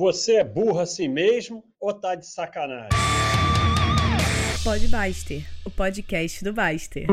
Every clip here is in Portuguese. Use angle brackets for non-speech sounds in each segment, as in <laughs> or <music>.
Você é burro assim mesmo ou tá de sacanagem? Pode Baster, o podcast do Baster.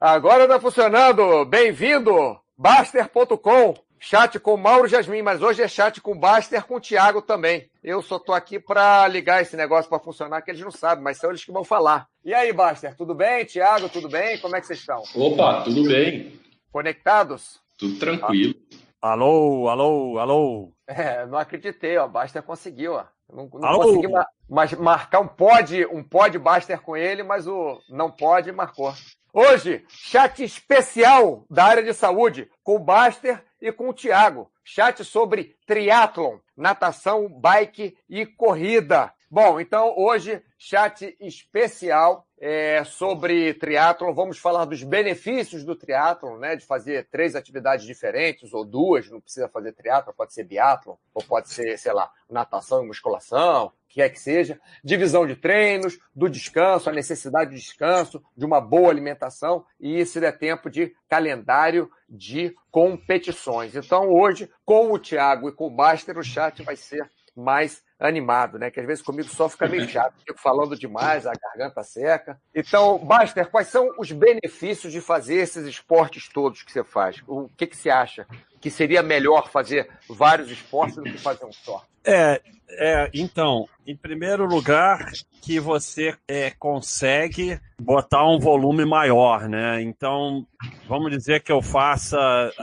Agora tá funcionando! Bem-vindo! Baster.com Chat com Mauro Jasmin, mas hoje é chat com Baster com o Thiago também. Eu só tô aqui para ligar esse negócio para funcionar, que eles não sabem, mas são eles que vão falar. E aí, Baster, tudo bem? Thiago, tudo bem? Como é que vocês estão? Opa, tudo bem. Conectados? Tudo tranquilo. Alô, alô, alô. É, não acreditei, ó. Baster conseguiu, ó. Não, não consegui ma mas marcar um pod, um pod Baster com ele, mas o não pode marcou. Hoje, chat especial da área de saúde com o Baster e com o Tiago. Chat sobre triatlon, natação, bike e corrida. Bom, então hoje, chat especial é, sobre triatlon. Vamos falar dos benefícios do triatlon, né? De fazer três atividades diferentes, ou duas, não precisa fazer triatlon, pode ser biatlon, ou pode ser, sei lá, natação e musculação, que é que seja, divisão de treinos, do descanso, a necessidade de descanso, de uma boa alimentação e, se der tempo, de calendário de competições. Então, hoje, com o Thiago e com o Baster, o chat vai ser mais animado, né? Que às vezes comigo só fica meio chato, fico falando demais, a garganta seca. Então, Baster, quais são os benefícios de fazer esses esportes todos que você faz? O que, que você acha que seria melhor fazer vários esportes do que fazer um só? É, é, então, em primeiro lugar, que você é, consegue botar um volume maior, né? Então, vamos dizer que eu faça.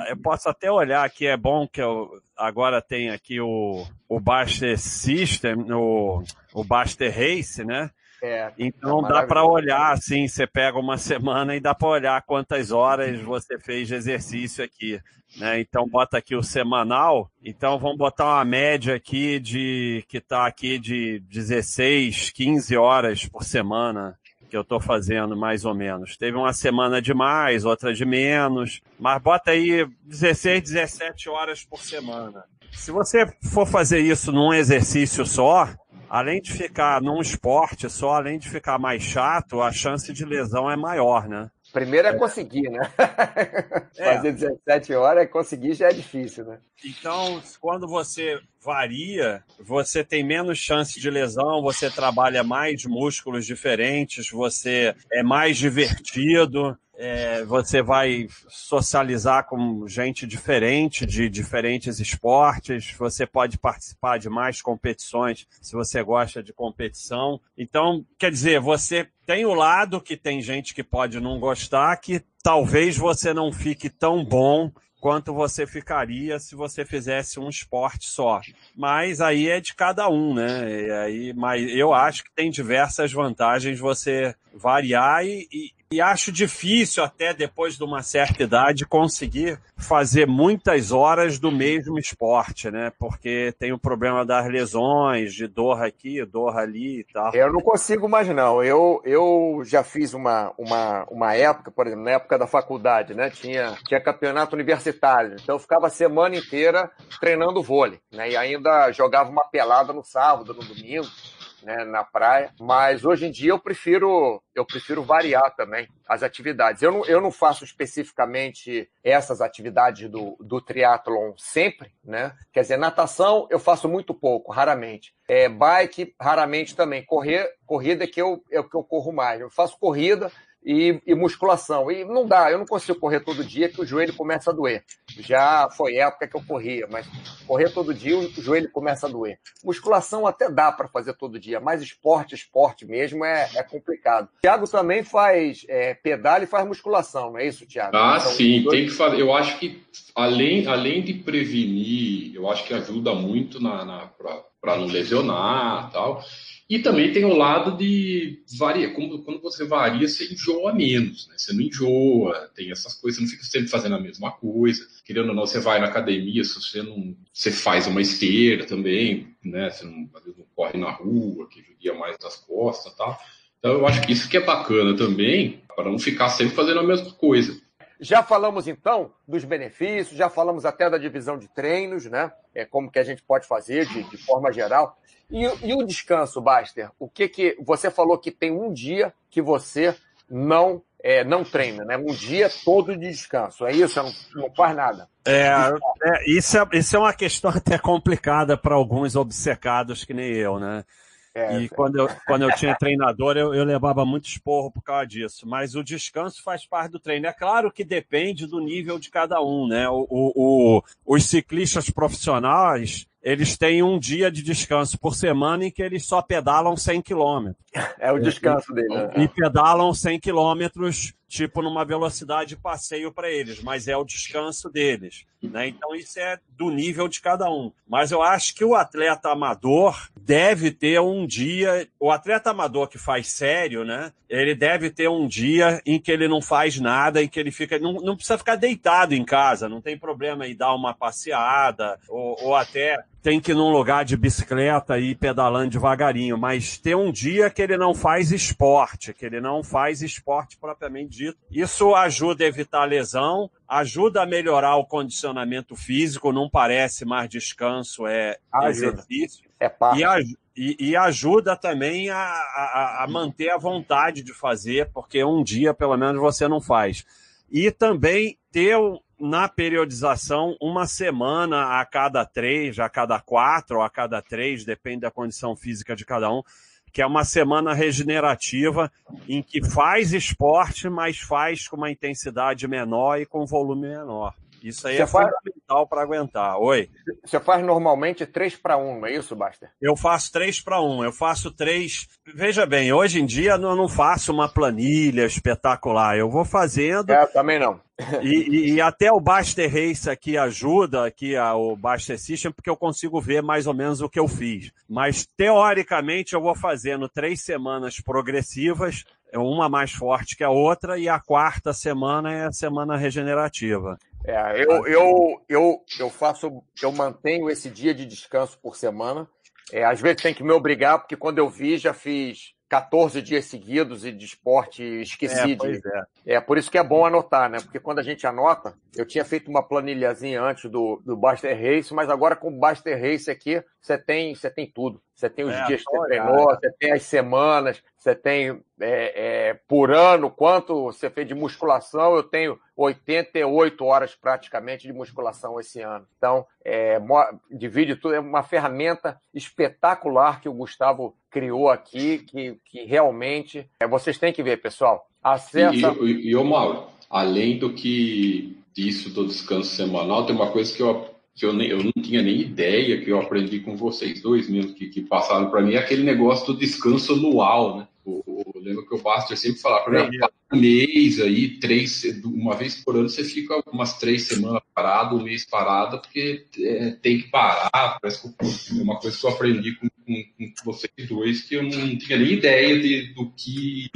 Eu posso até olhar aqui, é bom que eu agora tenho aqui o, o Baster System, o, o Baster Race, né? É, então é dá para olhar assim, você pega uma <laughs> semana e dá para olhar quantas horas você fez de exercício aqui. Né? Então bota aqui o semanal. Então vamos botar uma média aqui de que está aqui de 16, 15 horas por semana que eu estou fazendo mais ou menos. Teve uma semana de mais, outra de menos, mas bota aí 16, 17 horas por semana. Se você for fazer isso num exercício só, além de ficar num esporte só, além de ficar mais chato, a chance de lesão é maior, né? Primeiro é conseguir, né? É. <laughs> Fazer 17 horas, é conseguir já é difícil, né? Então, quando você varia, você tem menos chance de lesão, você trabalha mais músculos diferentes, você é mais divertido, é, você vai socializar com gente diferente, de diferentes esportes, você pode participar de mais competições se você gosta de competição. Então, quer dizer, você tem o lado que tem gente que pode não gostar, que talvez você não fique tão bom quanto você ficaria se você fizesse um esporte só. Mas aí é de cada um, né? E aí, mas eu acho que tem diversas vantagens você variar e, e, acho difícil até depois de uma certa idade conseguir fazer muitas horas do mesmo esporte, né? Porque tem o problema das lesões, de dor aqui, dor ali e tal. Eu não consigo mais não. Eu, eu já fiz uma, uma, uma época, por exemplo, na época da faculdade, né? Tinha, tinha campeonato universitário. Então eu ficava a semana inteira treinando vôlei, né? E ainda jogava uma pelada no sábado, no domingo né, na praia. Mas hoje em dia eu prefiro eu prefiro variar também as atividades. Eu não, eu não faço especificamente essas atividades do, do triatlon sempre, né? Quer dizer, natação eu faço muito pouco, raramente. É, bike, raramente também. Correr, corrida é que eu, é que eu corro mais. Eu faço corrida, e, e, musculação. E não dá, eu não consigo correr todo dia que o joelho começa a doer. Já foi época que eu corria, mas correr todo dia o joelho começa a doer. Musculação até dá para fazer todo dia, mas esporte, esporte mesmo é, é complicado. Tiago também faz é, pedal e faz musculação, não é isso, Tiago? Ah, então, sim, dois... tem que fazer. Eu acho que além, além de prevenir, eu acho que ajuda muito na, na para não lesionar tal. E também tem o lado de varia. Como, quando você varia, você enjoa menos, né? Você não enjoa, tem essas coisas, você não fica sempre fazendo a mesma coisa. Querendo ou não, você vai na academia, se você não. Você faz uma esteira também, né? Você não, às vezes não corre na rua, que judia mais das costas e tal. Então eu acho que isso que é bacana também, para não ficar sempre fazendo a mesma coisa. Já falamos então dos benefícios, já falamos até da divisão de treinos, né? É como que a gente pode fazer de, de forma geral. E, e o descanso, Baster? O que que você falou que tem um dia que você não é, não treina, né? Um dia todo de descanso. É isso? Não, não faz nada. É, é, isso, é, isso é uma questão <laughs> até complicada para alguns obcecados que nem eu, né? É, e quando eu, quando eu tinha treinador, eu, eu levava muito esporro por causa disso. Mas o descanso faz parte do treino. É claro que depende do nível de cada um, né? O, o, o os ciclistas profissionais, eles têm um dia de descanso por semana em que eles só pedalam 100 quilômetros. É o descanso dele. Né? E pedalam 100 quilômetros tipo numa velocidade de passeio para eles, mas é o descanso deles. Né? Então isso é do nível de cada um. Mas eu acho que o atleta amador deve ter um dia, o atleta amador que faz sério, né? Ele deve ter um dia em que ele não faz nada, em que ele fica, não, não precisa ficar deitado em casa, não tem problema em dar uma passeada ou, ou até tem que ir num lugar de bicicleta e ir pedalando devagarinho, mas ter um dia que ele não faz esporte, que ele não faz esporte propriamente dito. Isso ajuda a evitar lesão, ajuda a melhorar o condicionamento físico, não parece mais descanso, é ajuda. exercício. É parte. E, e, e, ajuda também a, a, a manter a vontade de fazer, porque um dia, pelo menos, você não faz. E também ter na periodização uma semana a cada três, a cada quatro, ou a cada três, depende da condição física de cada um, que é uma semana regenerativa em que faz esporte, mas faz com uma intensidade menor e com volume menor. Isso aí Você é faz... fundamental para aguentar. Oi. Você faz normalmente 3 para 1, não é isso, Basta? Eu faço 3 para 1. Eu faço 3. Veja bem, hoje em dia eu não faço uma planilha espetacular. Eu vou fazendo. É, também não. E, e, até o Baster Race aqui ajuda, aqui a, o Baster System, porque eu consigo ver mais ou menos o que eu fiz. Mas teoricamente eu vou fazendo três semanas progressivas, uma mais forte que a outra, e a quarta semana é a semana regenerativa. É, eu, eu, eu, eu faço, eu mantenho esse dia de descanso por semana. É, às vezes tem que me obrigar, porque quando eu vi, já fiz 14 dias seguidos e de esporte. É, de... é. é, por isso que é bom anotar, né? Porque quando a gente anota, eu tinha feito uma planilhazinha antes do, do Baster Race, mas agora com o Baster Race aqui, você tem, você tem tudo. Você tem os é, dias que você treinou, você tem as semanas, você tem é, é, por ano quanto você fez de musculação. Eu tenho 88 horas praticamente de musculação esse ano. Então, é, divide tudo. É uma ferramenta espetacular que o Gustavo criou aqui, que, que realmente é, vocês têm que ver, pessoal. Acessa. E, e, e ô Mauro, além do que disso do descanso semanal, tem uma coisa que eu que eu, nem, eu não tinha nem ideia, que eu aprendi com vocês dois mesmo, que, que passaram para mim, é aquele negócio do descanso anual, né? O, eu lembro que o Baster sempre falava para mim, um mês aí, três, uma vez por ano você fica umas três semanas parado, um mês parado, porque é, tem que parar, parece que é uma coisa que eu aprendi com, com, com vocês dois, que eu não tinha nem ideia de, do que,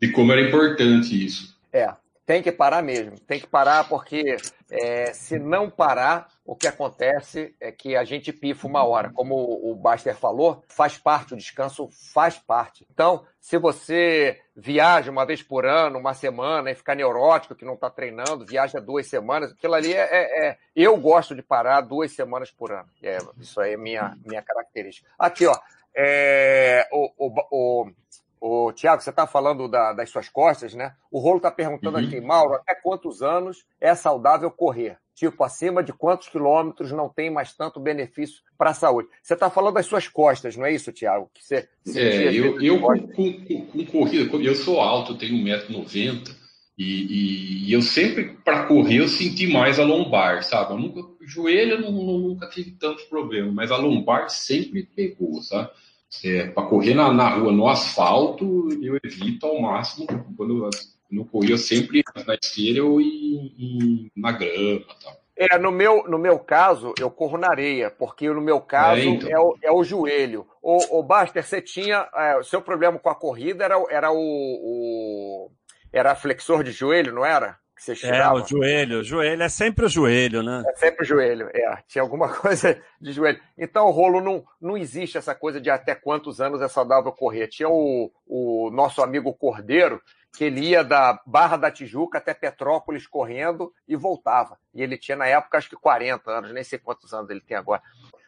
de como era importante isso. É, tem que parar mesmo, tem que parar porque é, se não parar, o que acontece é que a gente pifa uma hora. Como o Baster falou, faz parte, o descanso faz parte. Então, se você viaja uma vez por ano, uma semana, e fica neurótico que não está treinando, viaja duas semanas, aquilo ali é, é, é, Eu gosto de parar duas semanas por ano. É, isso aí é minha, minha característica. Aqui, ó. É, o, o, o Tiago, você está falando da, das suas costas, né? O Rolo está perguntando uhum. aqui, Mauro, até quantos anos é saudável correr? Tipo, acima de quantos quilômetros não tem mais tanto benefício para a saúde? Você está falando das suas costas, não é isso, Tiago? Que você, é, eu, eu com, com, com, corrida, eu sou alto, eu tenho 1,90m, e, e, eu sempre, para correr, eu senti mais a lombar, sabe? Eu nunca, o joelho eu não, nunca tive tanto problema, mas a lombar sempre pegou, sabe? É, para correr na, na, rua, no asfalto, eu evito ao máximo. Quando eu, não corria, sempre na esteira ou em, em, na grama tal. É, no meu, no meu caso, eu corro na areia, porque no meu caso é, então. é, o, é o joelho. O, o Baster, você tinha. É, o seu problema com a corrida era, era o, o. Era flexor de joelho, não era? que você É, o joelho. O joelho é sempre o joelho, né? É sempre o joelho, é. Tinha alguma <laughs> coisa de joelho. Então, o rolo não, não existe essa coisa de até quantos anos é saudável correr. Tinha o, o nosso amigo Cordeiro, que ele ia da Barra da Tijuca até Petrópolis correndo e voltava. E ele tinha, na época, acho que 40 anos, nem sei quantos anos ele tem agora.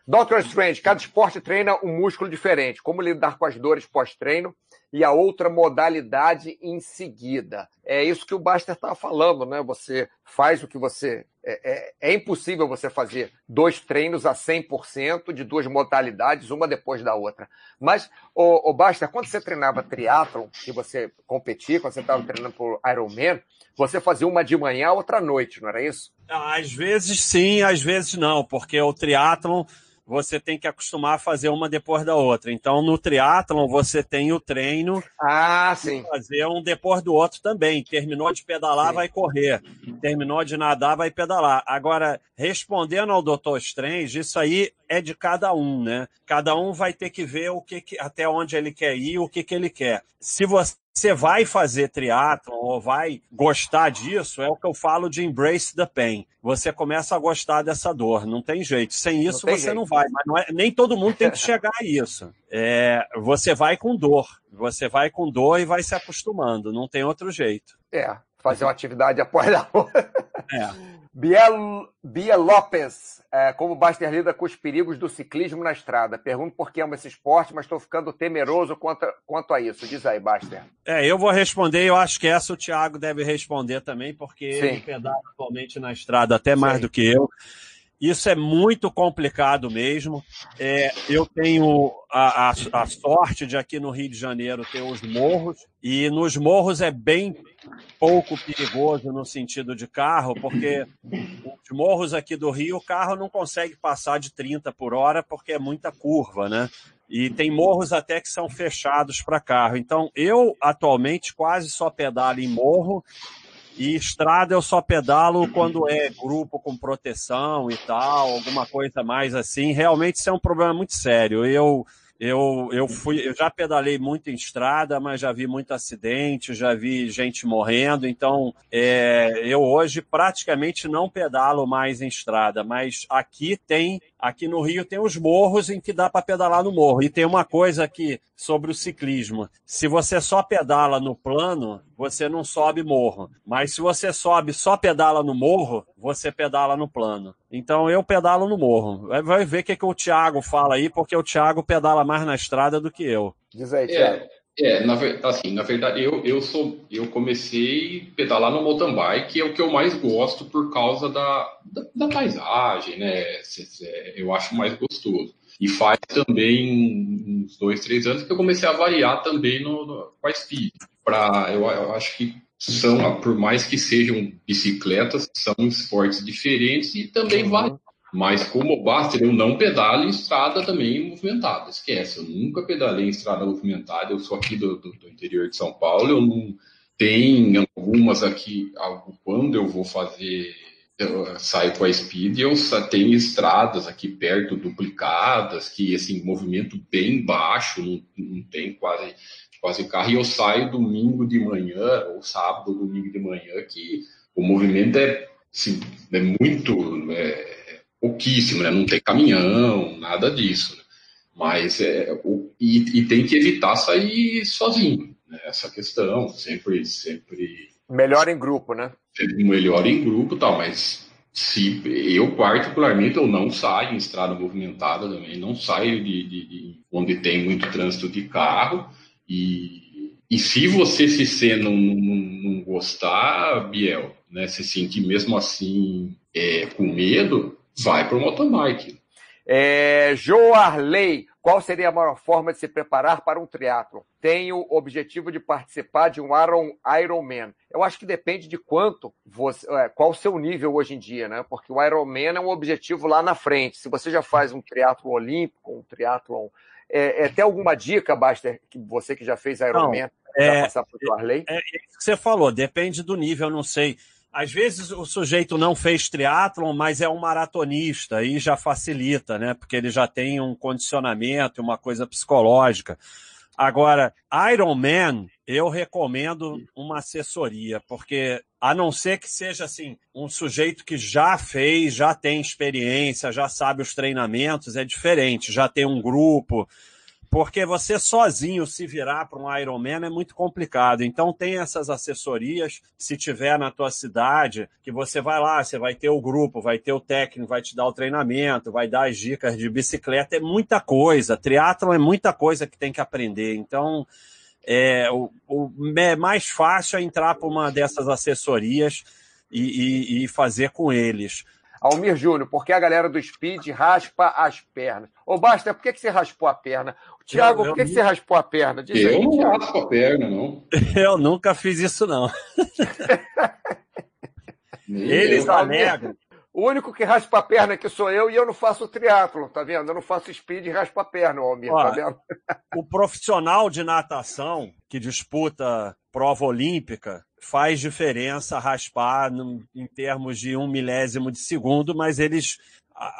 Doctor Strange, cada esporte treina um músculo diferente. Como lidar com as dores pós-treino e a outra modalidade em seguida. É isso que o Baster estava falando, né? Você faz o que você. É, é, é, impossível você fazer dois treinos a 100% de duas modalidades, uma depois da outra. Mas, o, o Baster, quando você treinava triatlon, que você competia, quando você estava treinando por Ironman, você fazia uma de manhã, outra à noite, não era isso? Às vezes sim, às vezes não, porque o triatlon você tem que acostumar a fazer uma depois da outra. Então, no triatlon, você tem o treino ah, sim. fazer um depois do outro também. Terminou de pedalar, sim. vai correr. Terminou de nadar, vai pedalar. Agora, respondendo ao Dr. Strange, isso aí é de cada um, né? Cada um vai ter que ver o que, que até onde ele quer ir, o que, que ele quer. Se você você vai fazer triatlon ou vai gostar disso, é o que eu falo de embrace the pain. Você começa a gostar dessa dor, não tem jeito. Sem isso não você jeito. não vai, mas não é, nem todo mundo tem que <laughs> chegar a isso. É, você vai com dor, você vai com dor e vai se acostumando, não tem outro jeito. É, fazer uma atividade após a outra. É. Biel, Lopes, é, como Baster lida com os perigos do ciclismo na estrada? Pergunto por que amo esse esporte, mas estou ficando temeroso quanto, quanto a isso. Diz aí, Baster. É, eu vou responder, eu acho que essa o Thiago deve responder também, porque Sim. ele pedala atualmente na estrada até mais Sim. do que eu. Isso é muito complicado mesmo. É, eu tenho a, a, a, sorte de aqui no Rio de Janeiro ter os morros, e nos morros é bem pouco perigoso no sentido de carro, porque os morros aqui do Rio, o carro não consegue passar de 30 por hora porque é muita curva, né? E tem morros até que são fechados para carro. Então, eu atualmente quase só pedalo em morro e estrada eu só pedalo quando é grupo com proteção e tal, alguma coisa mais assim. Realmente isso é um problema muito sério. Eu eu, eu fui, eu já pedalei muito em estrada, mas já vi muito acidente, já vi gente morrendo. Então, é, eu hoje praticamente não pedalo mais em estrada, mas aqui tem Aqui no Rio tem os morros em que dá para pedalar no morro. E tem uma coisa aqui sobre o ciclismo. Se você só pedala no plano, você não sobe morro. Mas se você sobe só pedala no morro, você pedala no plano. Então eu pedalo no morro. Vai ver o que, que o Thiago fala aí, porque o Thiago pedala mais na estrada do que eu. Diz aí, Thiago. É. É, na, assim, na verdade, eu, eu sou eu comecei a pedalar no mountain bike, é o que eu mais gosto por causa da, da, da paisagem, né? Eu acho mais gostoso. E faz também uns dois, três anos que eu comecei a variar também no, no com a speed. Pra, eu, eu acho que são, por mais que sejam bicicletas, são esportes diferentes e também uhum. Mas como Baster, eu não pedalo estrada também movimentada. Esquece, eu nunca pedalei em estrada movimentada. Eu sou aqui do, do, do interior de São Paulo. Eu não tenho algumas aqui. Quando eu vou fazer, eu saio com a Speed, eu tenho estradas aqui perto duplicadas, que assim, movimento bem baixo, não, não tem quase, quase carro. E eu saio domingo de manhã, ou sábado, domingo de manhã, que o movimento é, assim, é muito. É, pouquíssimo, né? Não tem caminhão, nada disso. Né? Mas é, o, e, e, tem que evitar sair sozinho. Né? Essa questão, sempre, sempre. Melhor em grupo, né? Melhor em grupo, tal. Mas se eu particularmente eu não saio em estrada movimentada também, não saio de, de, de onde tem muito trânsito de carro e, e se você se ser não, não, não gostar, Biel, né, se sentir mesmo assim é, com medo, vai para o motobike. É, Joarley, qual seria a maior forma de se preparar para um triatlo? Tenho o objetivo de participar de um Iron, Ironman. Eu acho que depende de quanto você, é, qual o seu nível hoje em dia, né? Porque o Ironman é um objetivo lá na frente. Se você já faz um triatlo olímpico, um triatlon, é, é, tem alguma dica, Baster, que você que já fez Ironman, não, é, passar para o É, é isso que você falou, depende do nível, eu não sei. Às vezes o sujeito não fez triatlon, mas é um maratonista, aí já facilita, né? Porque ele já tem um condicionamento, uma coisa psicológica. Agora, Ironman, eu recomendo uma assessoria, porque a não ser que seja assim, um sujeito que já fez, já tem experiência, já sabe os treinamentos, é diferente, já tem um grupo, porque você sozinho se virar para um Ironman é muito complicado. Então tem essas assessorias, se tiver na tua cidade, que você vai lá, você vai ter o grupo, vai ter o técnico, vai te dar o treinamento, vai dar as dicas de bicicleta, é muita coisa. Triatlon é muita coisa que tem que aprender. Então é, o, o é mais fácil é entrar para uma dessas assessorias e, e, e fazer com eles. Almir Júnior, porque a galera do Speed raspa as pernas. Ô, Basta, por que, que você raspou a perna? Tiago, por que, que você raspou a perna? Diz eu aí, não Thiago. raspo a perna, não. <laughs> Eu nunca fiz isso, não. Eles alegam. O único que raspa a perna aqui sou eu e eu não faço triatlo, tá vendo? Eu não faço speed e raspo a perna, Almir, Ó, tá vendo? <laughs> O profissional de natação que disputa prova olímpica faz diferença raspar em termos de um milésimo de segundo, mas eles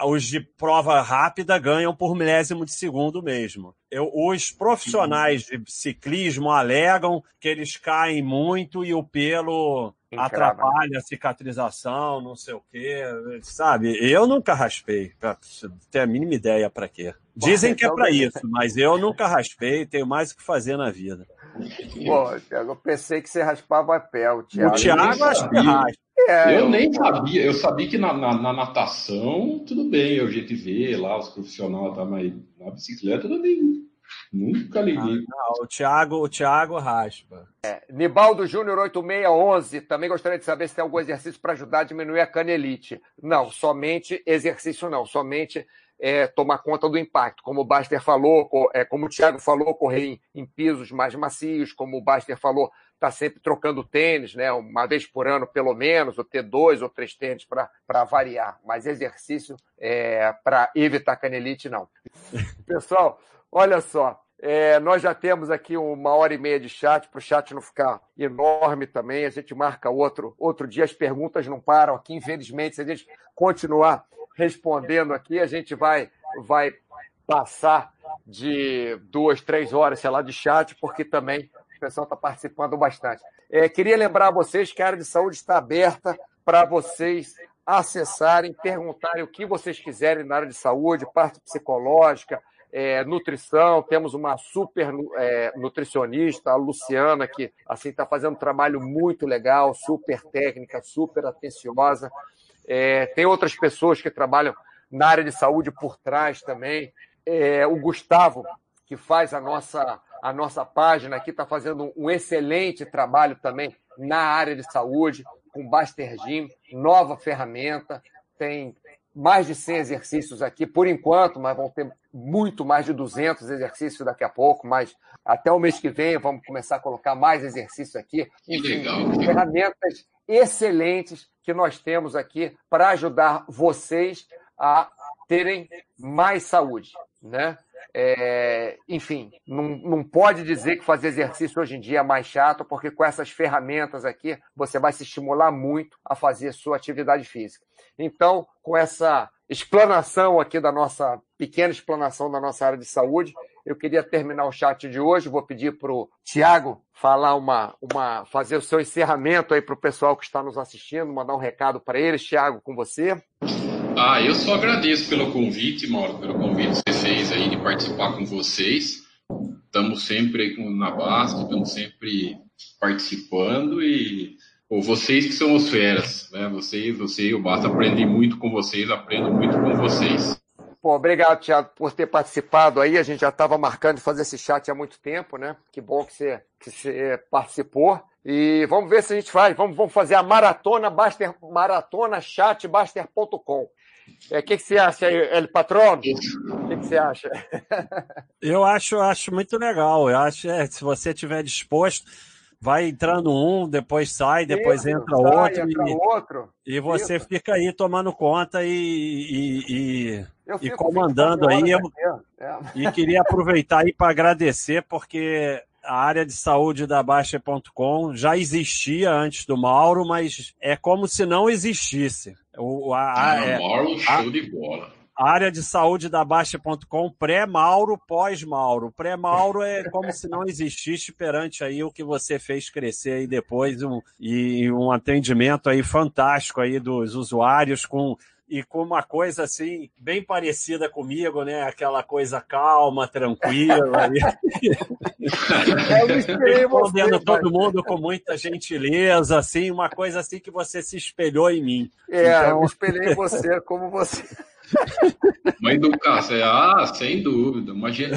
os de prova rápida ganham por milésimo de segundo mesmo. Eu, os profissionais de ciclismo alegam que eles caem muito e o pelo Encrava. atrapalha a cicatrização, não sei o quê, sabe? Eu nunca raspei, pra ter a mínima ideia para quê. Dizem que é para isso, mas eu nunca raspei, tenho mais o que fazer na vida. Bom, Thiago, eu pensei que você raspava a pé. O Thiago, o Thiago acho que raspa. É, eu, eu, nem sabia, eu sabia que na, na, na, natação, tudo bem, a gente vê lá os profissionais, tá, mas na bicicleta nem, nunca liguei. Ah, não, o Thiago, o Thiago raspa. É, Nibaldo Júnior 8611, também gostaria de saber se tem algum exercício para ajudar a diminuir a canelite. Não, somente exercício não, somente é, tomar conta do impacto. Como o Baster falou, é, como o Thiago falou, correr em, em pisos mais macios, como o Baster falou, está sempre trocando tênis, né? Uma vez por ano, pelo menos, ou ter dois ou três tênis para variar. Mas exercício é, para evitar canelite, não. <laughs> Pessoal, olha só. É, nós já temos aqui uma hora e meia de chat, para o chat não ficar enorme também. A gente marca outro, outro dia, as perguntas não param aqui. Infelizmente, se a gente continuar respondendo aqui. A gente vai, vai passar de duas, três horas, sei lá, de chat, porque também o pessoal está participando bastante. É, queria lembrar a vocês que a área de saúde está aberta para vocês acessarem, perguntarem o que vocês quiserem na área de saúde, parte psicológica, é, nutrição. Temos uma super é, nutricionista, a Luciana, que assim está fazendo um trabalho muito legal, super técnica, super atenciosa. É, tem outras pessoas que trabalham na área de saúde por trás também. É, o Gustavo, que faz a nossa, a nossa página aqui, está fazendo um excelente trabalho também na área de saúde, com Baster Gym, nova ferramenta, tem mais de 100 exercícios aqui por enquanto, mas vão ter muito mais de 200 exercícios daqui a pouco, mas até o mês que vem vamos começar a colocar mais exercícios aqui. Enfim, legal. ferramentas excelentes que nós temos aqui para ajudar vocês a terem mais saúde, né? É, enfim, não, não pode dizer que fazer exercício hoje em dia é mais chato, porque com essas ferramentas aqui você vai se estimular muito a fazer sua atividade física. Então, com essa explanação aqui da nossa pequena explanação da nossa área de saúde, eu queria terminar o chat de hoje. Vou pedir para o Tiago falar uma, uma, fazer o seu encerramento aí para o pessoal que está nos assistindo, mandar um recado para eles. Tiago, com você. Ah, eu só agradeço pelo convite, Mauro, pelo convite que você fez aí de participar com vocês. Estamos sempre na Basque, estamos sempre participando e ou vocês que são os feras, né? Vocês, você e o Basta aprendem muito com vocês, aprendo muito com vocês. Pô, obrigado, Thiago, por ter participado aí. A gente já estava marcando fazer esse chat há muito tempo, né? Que bom que você, que você participou. E vamos ver se a gente faz. Vamos, vamos fazer a maratona Baster, maratona chatbaster.com. O é, que, que você acha aí, El Patrão? O que, que você acha? <laughs> Eu acho, acho muito legal. Eu acho, é, se você estiver disposto, vai entrando um, depois sai, depois Isso, entra sai, outro, entra e, outro. E você Isso. fica aí tomando conta e, e, e, e comandando aí. Eu, é. E queria aproveitar aí para agradecer, porque a área de saúde da Baixa.com já existia antes do Mauro, mas é como se não existisse. O, a, ah, é, Mauro, show a, de bola área de saúde da Baixa.com, pré-Mauro, pós-Mauro. Pré-Mauro é como se não existisse perante aí o que você fez crescer aí depois um, e um atendimento aí fantástico aí dos usuários com e com uma coisa assim, bem parecida comigo, né? Aquela coisa calma, tranquila. <laughs> Eu respondendo todo mundo com muita gentileza, assim, uma coisa assim que você se espelhou em mim. É, então... eu espelhei você como você. Mãe do Cássio, é, ah, sem dúvida, imagina.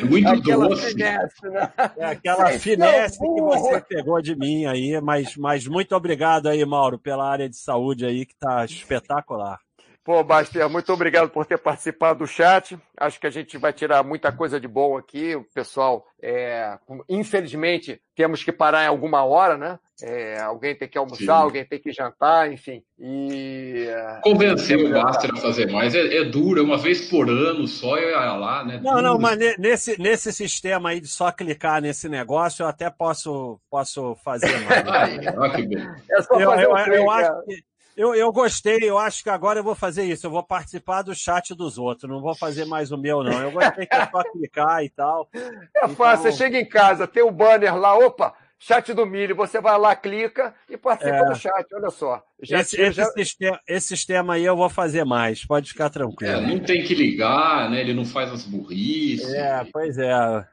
É muito aquela doce. Finesse, né? É aquela finesse que você pegou de mim aí, mas, mas muito obrigado aí, Mauro, pela área de saúde aí, que está espetacular. Pô, Baster, muito obrigado por ter participado do chat. Acho que a gente vai tirar muita coisa de bom aqui. O pessoal, é... infelizmente, temos que parar em alguma hora, né? É... alguém tem que almoçar, Sim. alguém tem que jantar, enfim. E convencer o Baster a fazer mais é, é duro, é uma vez por ano só e lá, né? Não, não, mas nesse, nesse sistema aí de só clicar nesse negócio, eu até posso, posso fazer mais. Ai, que bem. É só fazer eu, eu, eu acho que eu, eu gostei, eu acho que agora eu vou fazer isso. Eu vou participar do chat dos outros, não vou fazer mais o meu, não. Eu gostei que é só <laughs> clicar e tal. É fácil, então... você chega em casa, tem o um banner lá, opa, chat do milho, você vai lá, clica e participa é. do chat, olha só. Já, esse, esse, já... sistema, esse, sistema, aí eu vou fazer mais, pode ficar tranquilo. É, não tem que ligar, né? Ele não faz as burrices. É, pois é.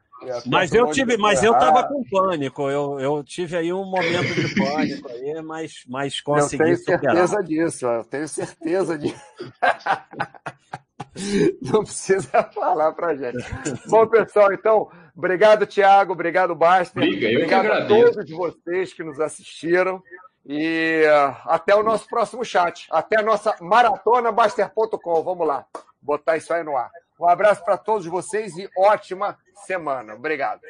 Mas eu tive, mas eu tava com pânico. Eu, eu tive aí um momento de pânico aí, mas, mas consegui eu tenho certeza disso, eu tenho certeza disso. <laughs> Não precisa falar pra gente. Bom, pessoal, então, obrigado, Tiago, obrigado, Baster. obrigado a todos vocês que nos assistiram. E uh, até o nosso próximo chat. Até a nossa maratona Baster.com. Vamos lá, botar isso aí no ar. Um abraço para todos vocês e ótima semana. Obrigado.